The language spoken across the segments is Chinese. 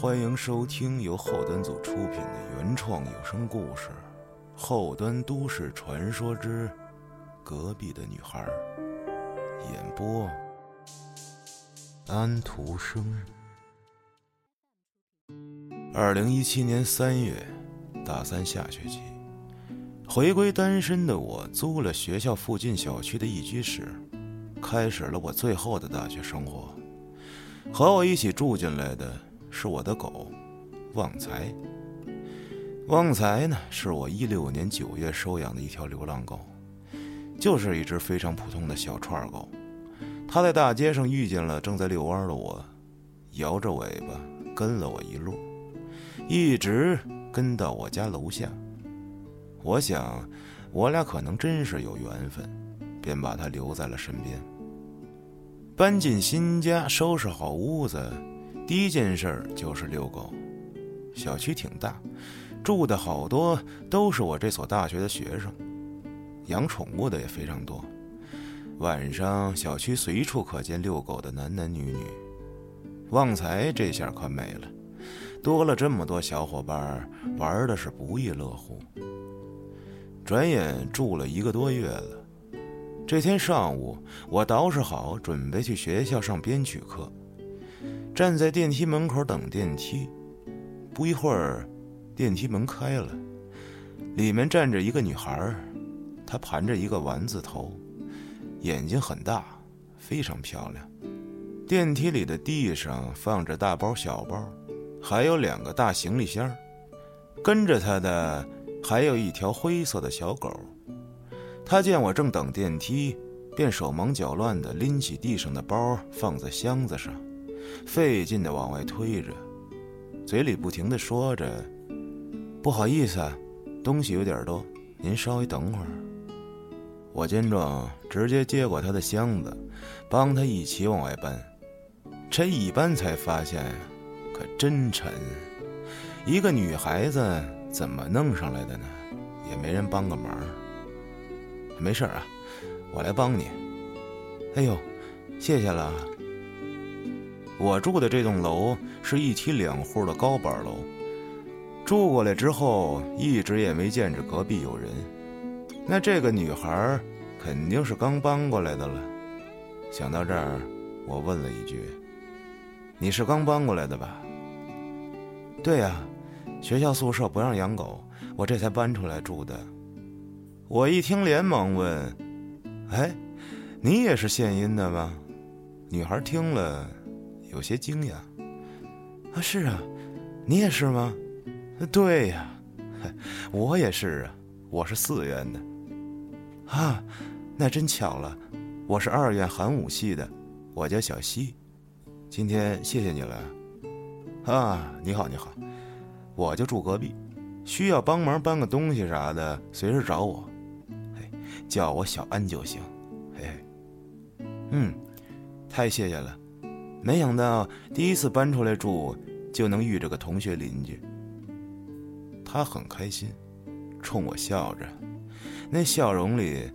欢迎收听由后端组出品的原创有声故事《后端都市传说之隔壁的女孩》，演播安徒生。二零一七年三月，大三下学期，回归单身的我租了学校附近小区的一居室，开始了我最后的大学生活。和我一起住进来的是我的狗，旺财。旺财呢，是我一六年九月收养的一条流浪狗，就是一只非常普通的小串狗。它在大街上遇见了正在遛弯的我，摇着尾巴跟了我一路，一直跟到我家楼下。我想，我俩可能真是有缘分，便把它留在了身边。搬进新家，收拾好屋子，第一件事就是遛狗。小区挺大，住的好多都是我这所大学的学生，养宠物的也非常多。晚上小区随处可见遛狗的男男女女。旺财这下可美了，多了这么多小伙伴，玩的是不亦乐乎。转眼住了一个多月了。这天上午，我捯饬好，准备去学校上编曲课。站在电梯门口等电梯，不一会儿，电梯门开了，里面站着一个女孩，她盘着一个丸子头，眼睛很大，非常漂亮。电梯里的地上放着大包小包，还有两个大行李箱。跟着她的还有一条灰色的小狗。他见我正等电梯，便手忙脚乱地拎起地上的包，放在箱子上，费劲地往外推着，嘴里不停地说着：“不好意思，东西有点多，您稍微等会儿。”我见状，直接接过他的箱子，帮他一起往外搬。这一搬才发现，可真沉。一个女孩子怎么弄上来的呢？也没人帮个忙。没事啊，我来帮你。哎呦，谢谢了。我住的这栋楼是一梯两户的高板楼，住过来之后一直也没见着隔壁有人。那这个女孩肯定是刚搬过来的了。想到这儿，我问了一句：“你是刚搬过来的吧？”“对呀，学校宿舍不让养狗，我这才搬出来住的。”我一听，连忙问：“哎，你也是献音的吗？”女孩听了，有些惊讶：“啊，是啊，你也是吗？”“对呀，我也是啊，我是四院的。”“啊，那真巧了，我是二院寒武系的，我叫小西。今天谢谢你了。”“啊，你好，你好，我就住隔壁，需要帮忙搬个东西啥的，随时找我。”叫我小安就行，嘿嘿，嗯，太谢谢了，没想到第一次搬出来住就能遇着个同学邻居。他很开心，冲我笑着，那笑容里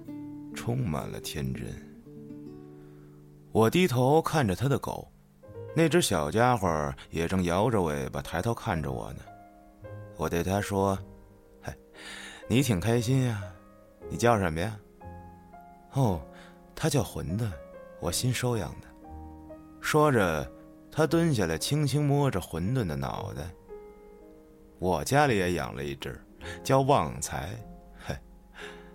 充满了天真。我低头看着他的狗，那只小家伙也正摇着尾巴抬头看着我呢。我对他说：“嗨，你挺开心呀，你叫什么呀？”哦，他叫混沌，我新收养的。说着，他蹲下来，轻轻摸着混沌的脑袋。我家里也养了一只，叫旺财。嘿，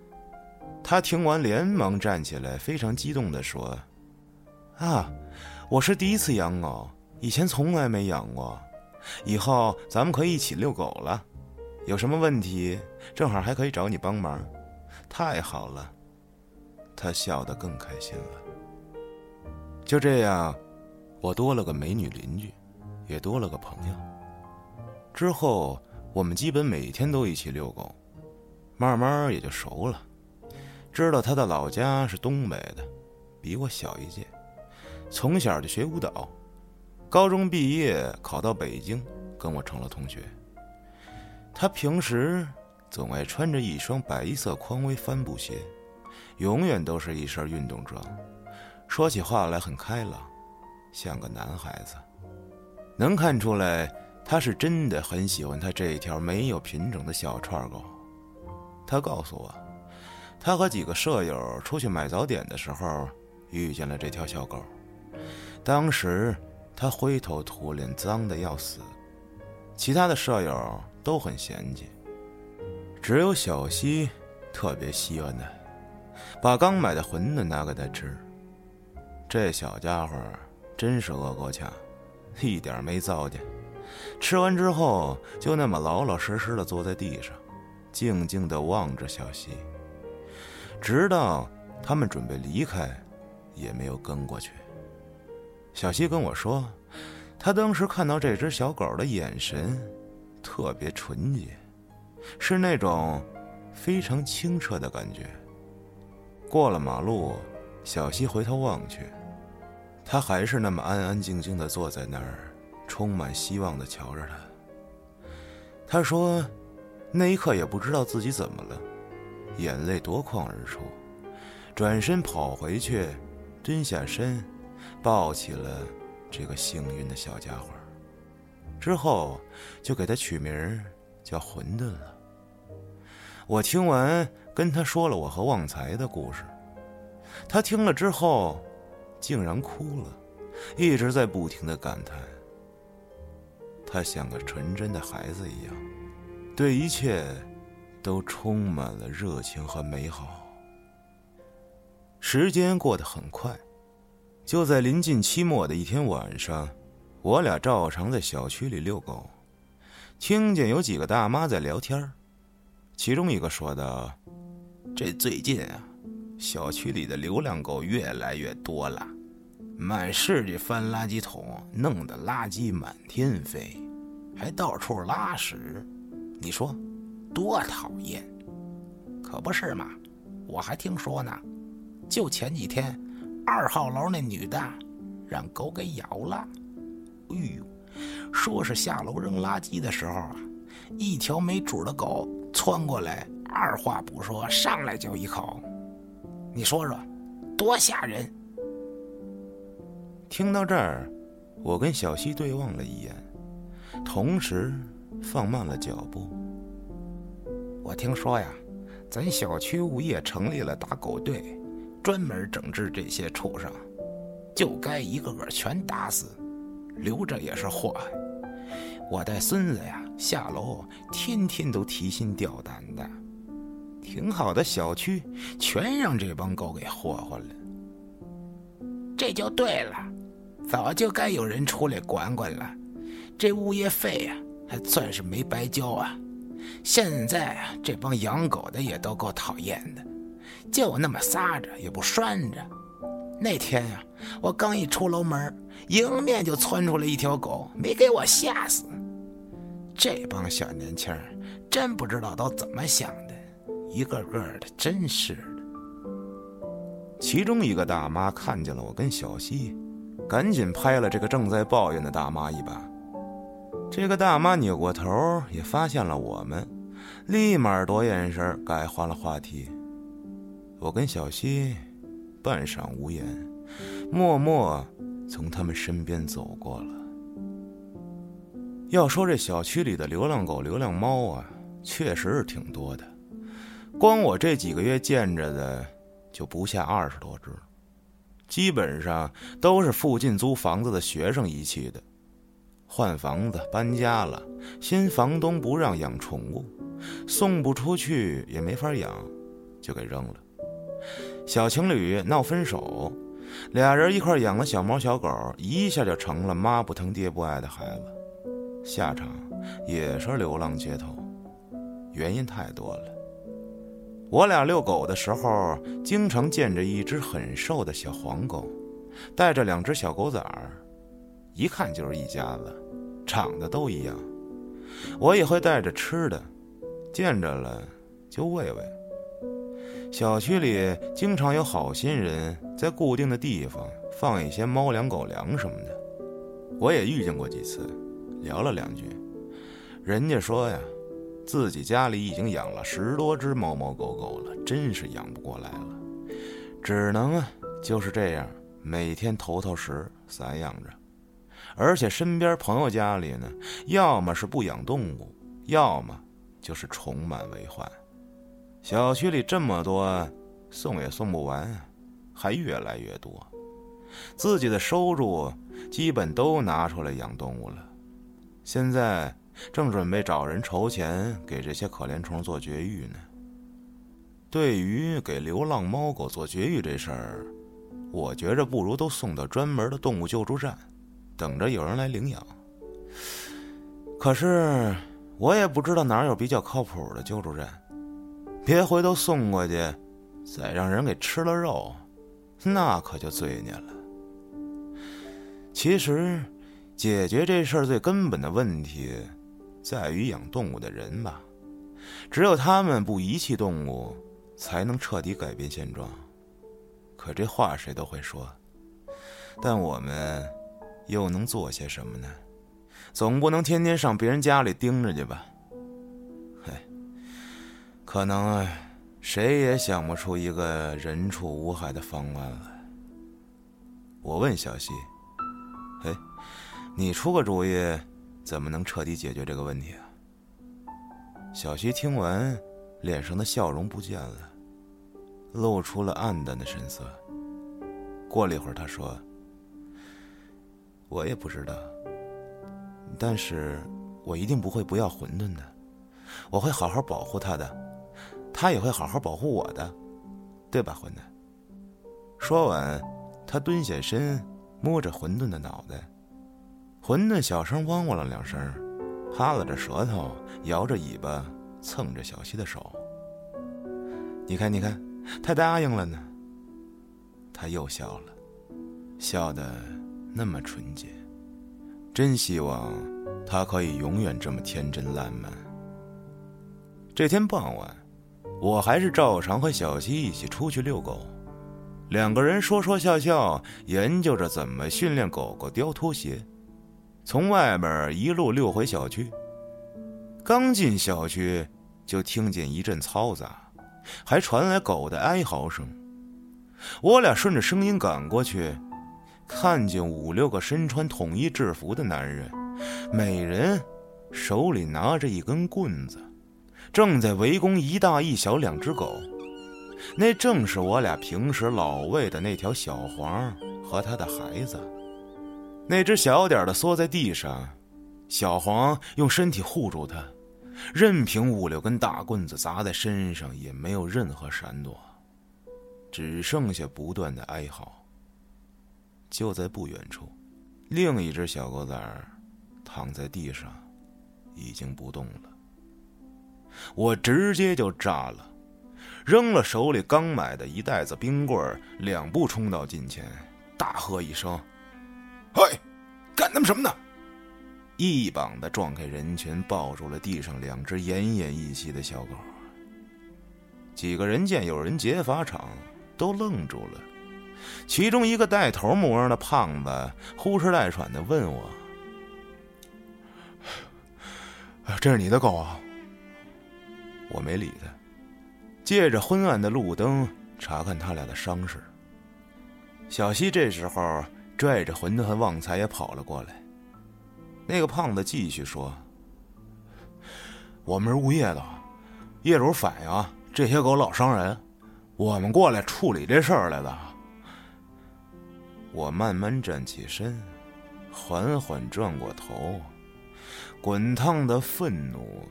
他听完连忙站起来，非常激动地说：“啊，我是第一次养狗，以前从来没养过。以后咱们可以一起遛狗了。有什么问题，正好还可以找你帮忙。太好了。”他笑得更开心了。就这样，我多了个美女邻居，也多了个朋友。之后，我们基本每天都一起遛狗，慢慢也就熟了。知道他的老家是东北的，比我小一届，从小就学舞蹈，高中毕业考到北京，跟我成了同学。他平时总爱穿着一双白色匡威帆布鞋。永远都是一身运动装，说起话来很开朗，像个男孩子。能看出来，他是真的很喜欢他这条没有品种的小串狗。他告诉我，他和几个舍友出去买早点的时候遇见了这条小狗。当时他灰头土脸，脏的要死，其他的舍友都很嫌弃，只有小西特别稀罕他，把刚买的馄饨拿给他吃。这小家伙真是饿够呛，一点没糟践。吃完之后，就那么老老实实的坐在地上，静静的望着小溪，直到他们准备离开，也没有跟过去。小溪跟我说，他当时看到这只小狗的眼神特别纯洁，是那种非常清澈的感觉。过了马路，小溪回头望去，他还是那么安安静静的坐在那儿。充满希望的瞧着他，他说：“那一刻也不知道自己怎么了，眼泪夺眶而出，转身跑回去，蹲下身，抱起了这个幸运的小家伙，之后就给他取名叫馄饨了。”我听完，跟他说了我和旺财的故事，他听了之后，竟然哭了，一直在不停的感叹。他像个纯真的孩子一样，对一切都充满了热情和美好。时间过得很快，就在临近期末的一天晚上，我俩照常在小区里遛狗，听见有几个大妈在聊天其中一个说道：“这最近啊，小区里的流浪狗越来越多了。”满市的翻垃圾桶，弄得垃圾满天飞，还到处拉屎，你说多讨厌？可不是嘛！我还听说呢，就前几天，二号楼那女的让狗给咬了。哎呦，说是下楼扔垃圾的时候啊，一条没主的狗窜过来，二话不说上来就一口。你说说，多吓人！听到这儿，我跟小西对望了一眼，同时放慢了脚步。我听说呀，咱小区物业成立了打狗队，专门整治这些畜生，就该一个个全打死，留着也是祸害。我带孙子呀下楼，天天都提心吊胆的。挺好的小区，全让这帮狗给祸祸了。这就对了。早就该有人出来管管了，这物业费呀，还算是没白交啊。现在啊，这帮养狗的也都够讨厌的，就那么撒着也不拴着。那天呀，我刚一出楼门，迎面就窜出来一条狗，没给我吓死。这帮小年轻真不知道都怎么想的，一个个的真是的。其中一个大妈看见了我跟小西。赶紧拍了这个正在抱怨的大妈一把。这个大妈扭过头，也发现了我们，立马躲眼神，改换了话题。我跟小西半晌无言，默默从他们身边走过了。要说这小区里的流浪狗、流浪猫啊，确实是挺多的，光我这几个月见着的，就不下二十多只。基本上都是附近租房子的学生遗弃的，换房子搬家了，新房东不让养宠物，送不出去也没法养，就给扔了。小情侣闹分手，俩人一块养了小猫小狗，一下就成了妈不疼爹不爱的孩子，下场也是流浪街头，原因太多了。我俩遛狗的时候，经常见着一只很瘦的小黄狗，带着两只小狗崽儿，一看就是一家子，长得都一样。我也会带着吃的，见着了就喂喂。小区里经常有好心人在固定的地方放一些猫粮、狗粮什么的，我也遇见过几次，聊了两句，人家说呀。自己家里已经养了十多只猫猫狗狗了，真是养不过来了，只能啊就是这样每天头头食散养着，而且身边朋友家里呢，要么是不养动物，要么就是宠满为患。小区里这么多，送也送不完，还越来越多。自己的收入基本都拿出来养动物了，现在正准备找人筹钱给这些可怜虫做绝育呢。对于给流浪猫狗做绝育这事儿，我觉着不如都送到专门的动物救助站，等着有人来领养。可是我也不知道哪有比较靠谱的救助站，别回头送过去，再让人给吃了肉，那可就罪孽了。其实，解决这事儿最根本的问题，在于养动物的人吧。只有他们不遗弃动物。才能彻底改变现状。可这话谁都会说，但我们又能做些什么呢？总不能天天上别人家里盯着去吧？嘿，可能谁也想不出一个人畜无害的方案来。我问小西：“嘿，你出个主意，怎么能彻底解决这个问题啊？”小西听完，脸上的笑容不见了。露出了暗淡的神色。过了一会儿，他说：“我也不知道，但是我一定不会不要馄饨的，我会好好保护他的，他也会好好保护我的，对吧，馄饨？”说完，他蹲下身，摸着馄饨的脑袋。馄饨小声汪汪了两声，哈了着舌头，摇着尾巴，蹭着小溪的手。你看，你看。他答应了呢。他又笑了，笑得那么纯洁。真希望他可以永远这么天真烂漫。这天傍晚，我还是照常和小西一起出去遛狗，两个人说说笑笑，研究着怎么训练狗狗叼拖鞋，从外边一路溜回小区。刚进小区，就听见一阵嘈杂。还传来狗的哀嚎声，我俩顺着声音赶过去，看见五六个身穿统一制服的男人，每人手里拿着一根棍子，正在围攻一大一小两只狗。那正是我俩平时老喂的那条小黄和他的孩子。那只小点的缩在地上，小黄用身体护住它。任凭五六根大棍子砸在身上，也没有任何闪躲，只剩下不断的哀嚎。就在不远处，另一只小狗崽儿躺在地上，已经不动了。我直接就炸了，扔了手里刚买的一袋子冰棍两步冲到近前，大喝一声：“，干他妈什么呢？”一膀子撞开人群，抱住了地上两只奄奄一息的小狗。几个人见有人劫法场，都愣住了。其中一个带头模样的胖子呼哧带喘的问我：“这是你的狗啊？”我没理他，借着昏暗的路灯查看他俩的伤势。小西这时候拽着馄饨和旺财也跑了过来。那个胖子继续说：“我们是物业的，业主反映这些狗老伤人，我们过来处理这事儿来的。”我慢慢站起身，缓缓转过头，滚烫的愤怒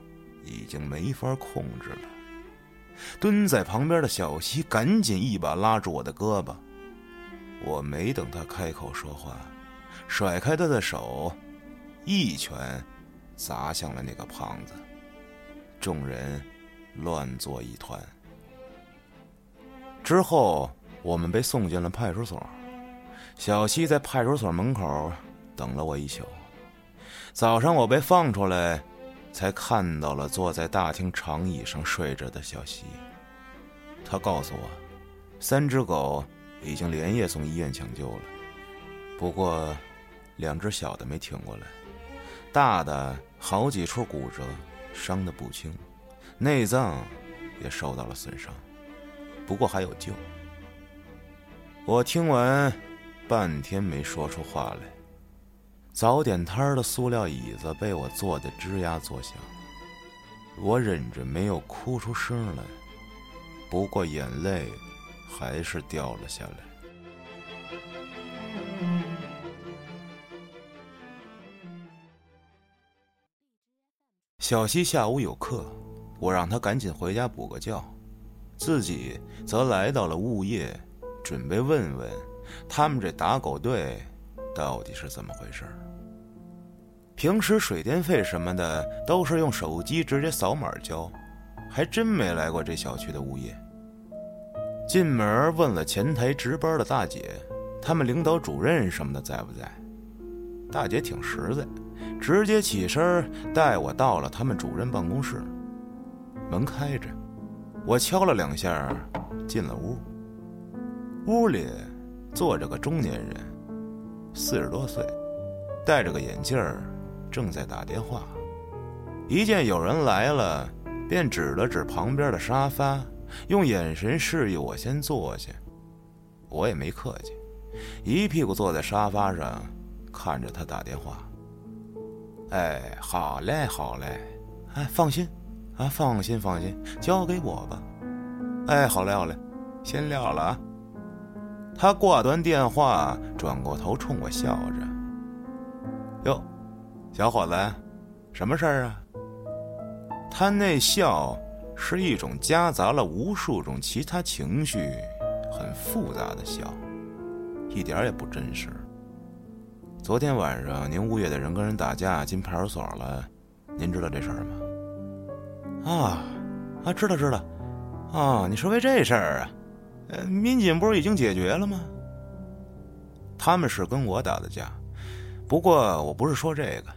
已经没法控制了。蹲在旁边的小西赶紧一把拉住我的胳膊，我没等他开口说话，甩开他的手。一拳砸向了那个胖子，众人乱作一团。之后，我们被送进了派出所。小西在派出所门口等了我一宿。早上我被放出来，才看到了坐在大厅长椅上睡着的小西。他告诉我，三只狗已经连夜送医院抢救了，不过两只小的没挺过来。大的好几处骨折，伤得不轻，内脏也受到了损伤，不过还有救。我听完，半天没说出话来。早点摊的塑料椅子被我坐得吱呀作响，我忍着没有哭出声来，不过眼泪还是掉了下来。小西下午有课，我让他赶紧回家补个觉，自己则来到了物业，准备问问他们这打狗队到底是怎么回事。平时水电费什么的都是用手机直接扫码交，还真没来过这小区的物业。进门问了前台值班的大姐，他们领导主任什么的在不在？大姐挺实在。直接起身带我到了他们主任办公室，门开着，我敲了两下，进了屋。屋里坐着个中年人，四十多岁，戴着个眼镜正在打电话。一见有人来了，便指了指旁边的沙发，用眼神示意我先坐下。我也没客气，一屁股坐在沙发上，看着他打电话。哎，好嘞，好嘞，哎，放心，啊，放心，放心，交给我吧。哎，好嘞，好嘞，先撂了啊。他挂断电话，转过头冲我笑着。哟，小伙子，什么事儿啊？他那笑是一种夹杂了无数种其他情绪、很复杂的笑，一点也不真实。昨天晚上，您物业的人跟人打架，进派出所了。您知道这事儿吗？啊，啊，知道知道。啊，你是为这事儿啊？呃，民警不是已经解决了吗？他们是跟我打的架，不过我不是说这个，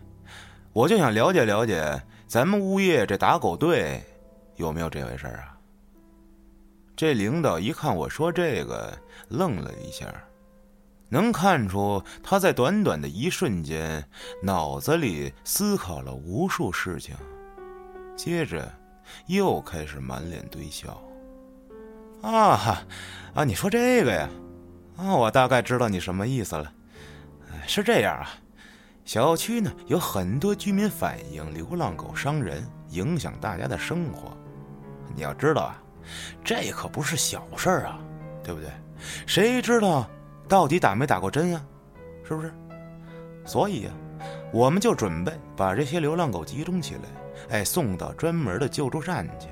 我就想了解了解咱们物业这打狗队有没有这回事啊？这领导一看我说这个，愣了一下。能看出他在短短的一瞬间，脑子里思考了无数事情，接着又开始满脸堆笑。啊哈，啊，你说这个呀？啊，我大概知道你什么意思了。是这样啊，小区呢有很多居民反映流浪狗伤人，影响大家的生活。你要知道啊，这可不是小事儿啊，对不对？谁知道？到底打没打过针啊？是不是？所以呀，我们就准备把这些流浪狗集中起来，哎，送到专门的救助站去。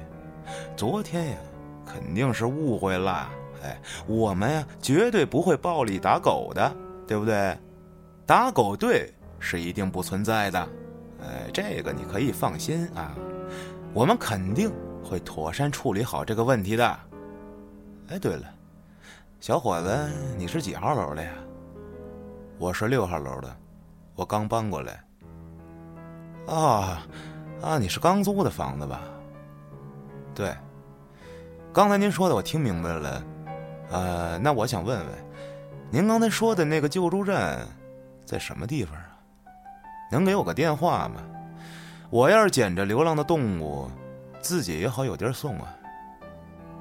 昨天呀，肯定是误会了，哎，我们呀绝对不会暴力打狗的，对不对？打狗队是一定不存在的，哎，这个你可以放心啊，我们肯定会妥善处理好这个问题的。哎，对了。小伙子，你是几号楼的呀？我是六号楼的，我刚搬过来。啊，啊，你是刚租的房子吧？对。刚才您说的我听明白了，呃，那我想问问，您刚才说的那个救助站在什么地方啊？能给我个电话吗？我要是捡着流浪的动物，自己也好有地儿送啊。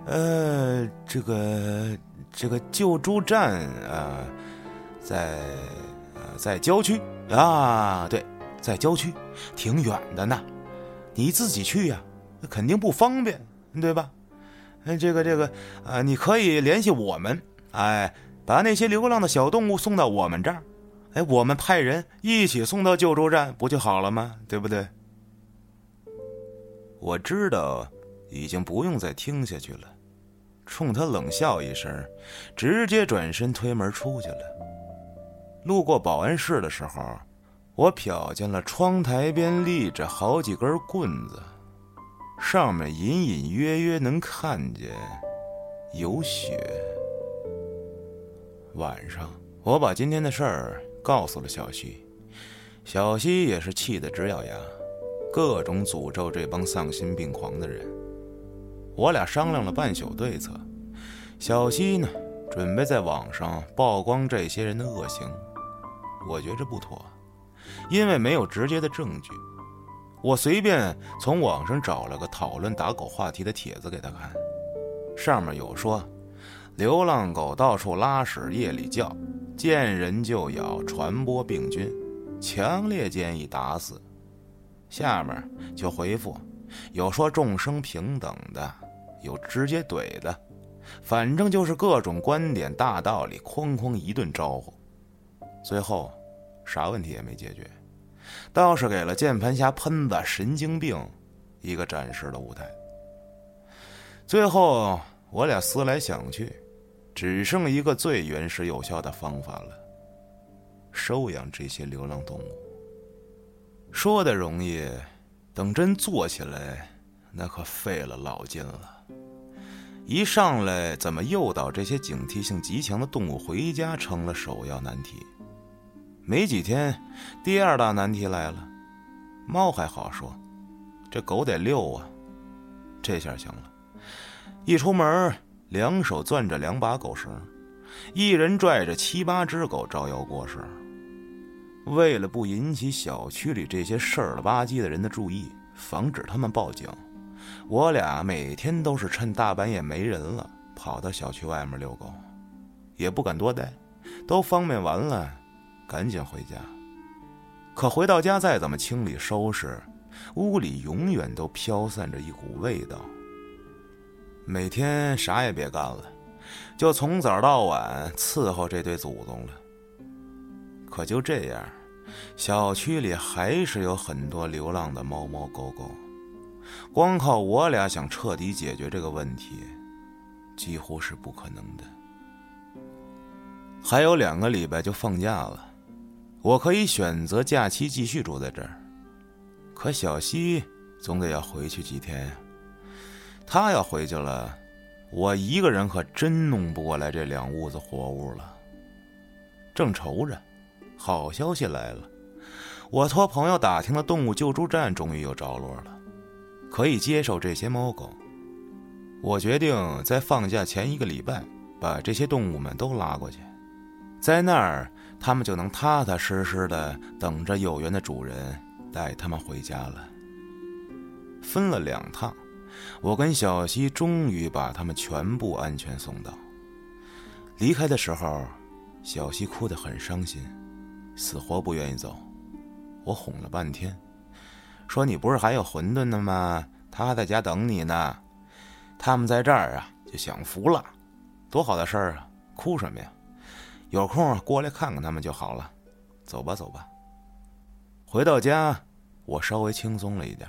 呃，这个。这个救助站啊，在在郊区啊，对，在郊区，挺远的呢。你自己去呀，那肯定不方便，对吧？哎，这个这个啊，你可以联系我们，哎，把那些流浪的小动物送到我们这儿，哎，我们派人一起送到救助站，不就好了吗？对不对？我知道，已经不用再听下去了。冲他冷笑一声，直接转身推门出去了。路过保安室的时候，我瞟见了窗台边立着好几根棍子，上面隐隐约约能看见有血。晚上，我把今天的事儿告诉了小西，小西也是气得直咬牙，各种诅咒这帮丧心病狂的人。我俩商量了半宿对策，小西呢准备在网上曝光这些人的恶行，我觉着不妥，因为没有直接的证据。我随便从网上找了个讨论打狗话题的帖子给他看，上面有说，流浪狗到处拉屎，夜里叫，见人就咬，传播病菌，强烈建议打死。下面就回复，有说众生平等的，有直接怼的，反正就是各种观点大道理，哐哐一顿招呼。最后，啥问题也没解决，倒是给了键盘侠喷子神经病一个展示的舞台。最后，我俩思来想去，只剩一个最原始有效的方法了：收养这些流浪动物。说的容易，等真做起来，那可费了老劲了。一上来，怎么诱导这些警惕性极强的动物回家，成了首要难题。没几天，第二大难题来了。猫还好说，这狗得遛啊。这下行了，一出门，两手攥着两把狗绳，一人拽着七八只狗招摇过市。为了不引起小区里这些事儿了吧唧的人的注意，防止他们报警，我俩每天都是趁大半夜没人了，跑到小区外面遛狗，也不敢多待，都方便完了。赶紧回家。可回到家，再怎么清理收拾，屋里永远都飘散着一股味道。每天啥也别干了，就从早到晚伺候这对祖宗了。可就这样，小区里还是有很多流浪的猫猫狗狗。光靠我俩想彻底解决这个问题，几乎是不可能的。还有两个礼拜就放假了。我可以选择假期继续住在这儿，可小西总得要回去几天呀。他要回去了，我一个人可真弄不过来这两屋子活物了。正愁着，好消息来了，我托朋友打听的动物救助站终于有着落了，可以接受这些猫狗。我决定在放假前一个礼拜把这些动物们都拉过去，在那儿。他们就能踏踏实实的等着有缘的主人带他们回家了。分了两趟，我跟小西终于把他们全部安全送到。离开的时候，小西哭得很伤心，死活不愿意走。我哄了半天，说：“你不是还有馄饨呢吗？他还在家等你呢。他们在这儿啊，就享福了，多好的事儿啊！哭什么呀？”有空过来看看他们就好了，走吧，走吧。回到家，我稍微轻松了一点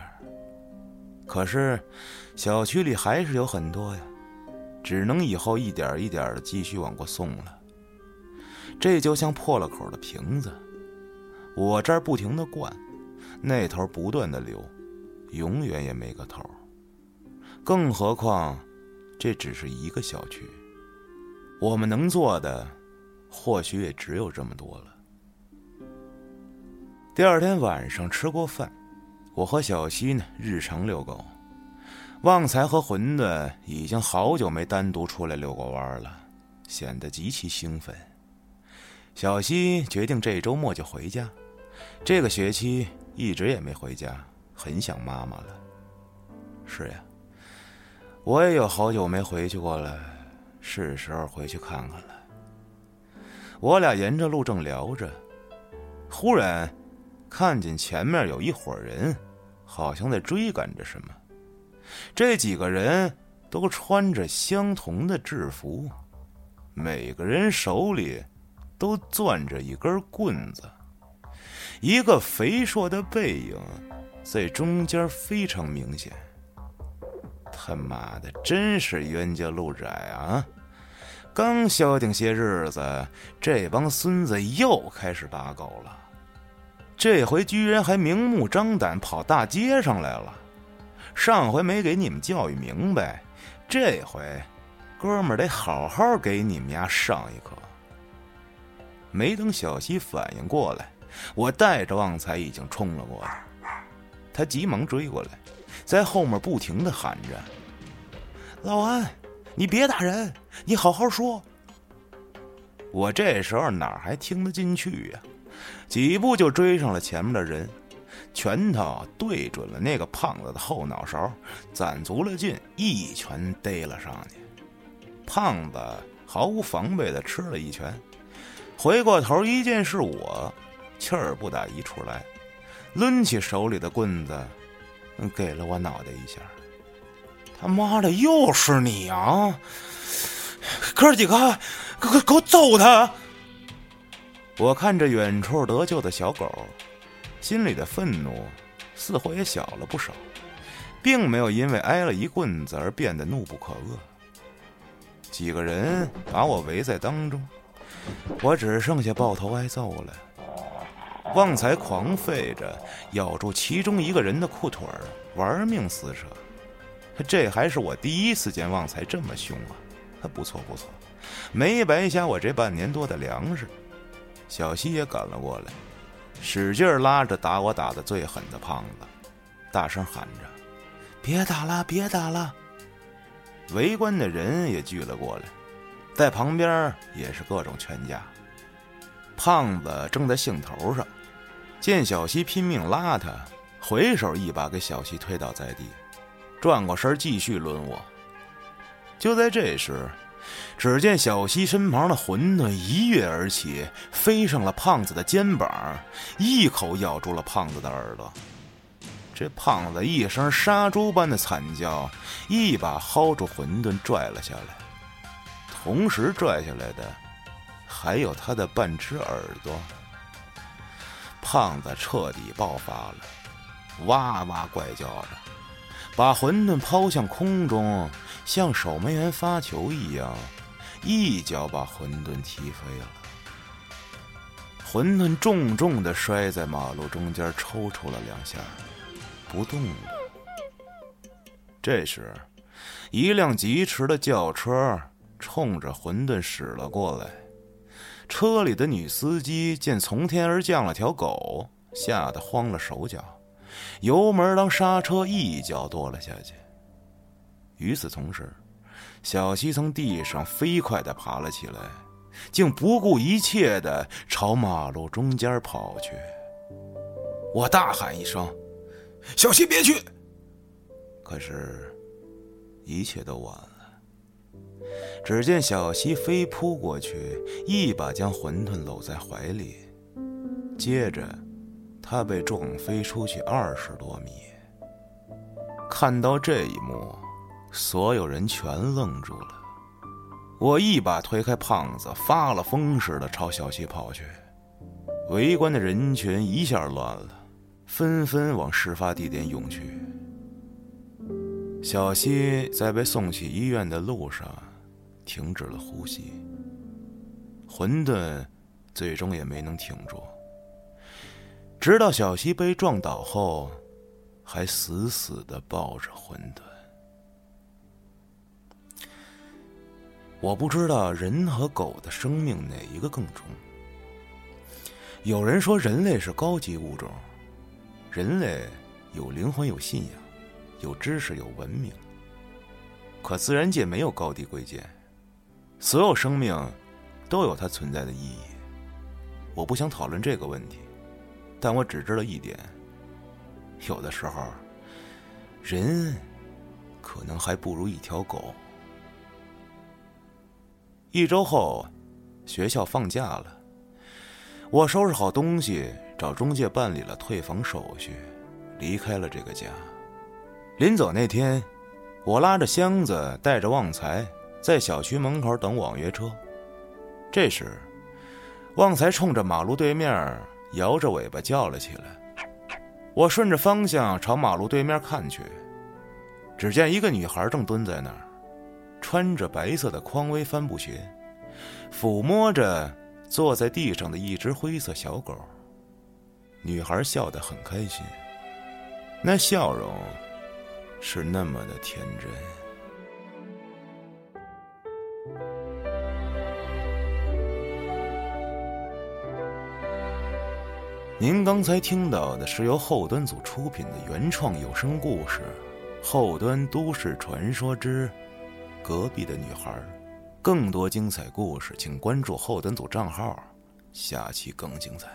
可是，小区里还是有很多呀，只能以后一点一点的继续往过送了。这就像破了口的瓶子，我这儿不停的灌，那头不断的流，永远也没个头。更何况，这只是一个小区，我们能做的。或许也只有这么多了。第二天晚上吃过饭，我和小西呢日常遛狗。旺财和馄饨已经好久没单独出来遛过弯了，显得极其兴奋。小西决定这周末就回家，这个学期一直也没回家，很想妈妈了。是呀，我也有好久没回去过了，是时候回去看看了。我俩沿着路正聊着，忽然看见前面有一伙人，好像在追赶着什么。这几个人都穿着相同的制服，每个人手里都攥着一根棍子，一个肥硕的背影在中间非常明显。他妈的，真是冤家路窄啊！刚消停些日子，这帮孙子又开始打狗了。这回居然还明目张胆跑大街上来了。上回没给你们教育明白，这回哥们得好好给你们家上一课。没等小西反应过来，我带着旺财已经冲了过来。他急忙追过来，在后面不停的喊着：“老安。”你别打人，你好好说。我这时候哪还听得进去呀？几步就追上了前面的人，拳头对准了那个胖子的后脑勺，攒足了劲，一拳逮了上去。胖子毫无防备的吃了一拳，回过头一见是我，气儿不打一处来，抡起手里的棍子，给了我脑袋一下。他妈的，又是你啊！哥几个，给给给我揍他！我看着远处得救的小狗，心里的愤怒似乎也小了不少，并没有因为挨了一棍子而变得怒不可遏。几个人把我围在当中，我只剩下抱头挨揍了。旺财狂吠着咬住其中一个人的裤腿儿，玩命撕扯。这还是我第一次见旺财这么凶啊！不错不错，没白瞎我这半年多的粮食。小西也赶了过来，使劲拉着打我打的最狠的胖子，大声喊着：“别打了，别打了！”围观的人也聚了过来，在旁边也是各种劝架。胖子正在兴头上，见小西拼命拉他，回手一把给小西推倒在地。转过身继续抡我。就在这时，只见小西身旁的馄饨一跃而起，飞上了胖子的肩膀，一口咬住了胖子的耳朵。这胖子一声杀猪般的惨叫，一把薅住馄饨拽了下来，同时拽下来的还有他的半只耳朵。胖子彻底爆发了，哇哇怪叫着。把馄饨抛向空中，像守门员发球一样，一脚把馄饨踢飞了。馄饨重重的摔在马路中间，抽搐了两下，不动了。这时，一辆疾驰的轿车冲着馄饨驶了过来。车里的女司机见从天而降了条狗，吓得慌了手脚。油门当刹车，一脚跺了下去。与此同时，小西从地上飞快地爬了起来，竟不顾一切地朝马路中间跑去。我大喊一声：“小西，别去！”可是，一切都晚了。只见小西飞扑过去，一把将馄饨搂在怀里，接着。他被撞飞出去二十多米。看到这一幕，所有人全愣住了。我一把推开胖子，发了疯似的朝小西跑去。围观的人群一下乱了，纷纷往事发地点涌去。小西在被送去医院的路上，停止了呼吸。混沌最终也没能挺住。直到小溪被撞倒后，还死死的抱着混沌。我不知道人和狗的生命哪一个更重。有人说人类是高级物种，人类有灵魂、有信仰、有知识、有文明。可自然界没有高低贵贱，所有生命都有它存在的意义。我不想讨论这个问题。但我只知道一点：有的时候，人可能还不如一条狗。一周后，学校放假了，我收拾好东西，找中介办理了退房手续，离开了这个家。临走那天，我拉着箱子，带着旺财，在小区门口等网约车。这时，旺财冲着马路对面。摇着尾巴叫了起来，我顺着方向朝马路对面看去，只见一个女孩正蹲在那儿，穿着白色的匡威帆布鞋，抚摸着坐在地上的一只灰色小狗。女孩笑得很开心，那笑容是那么的天真。您刚才听到的是由后端组出品的原创有声故事《后端都市传说之隔壁的女孩》。更多精彩故事，请关注后端组账号，下期更精彩。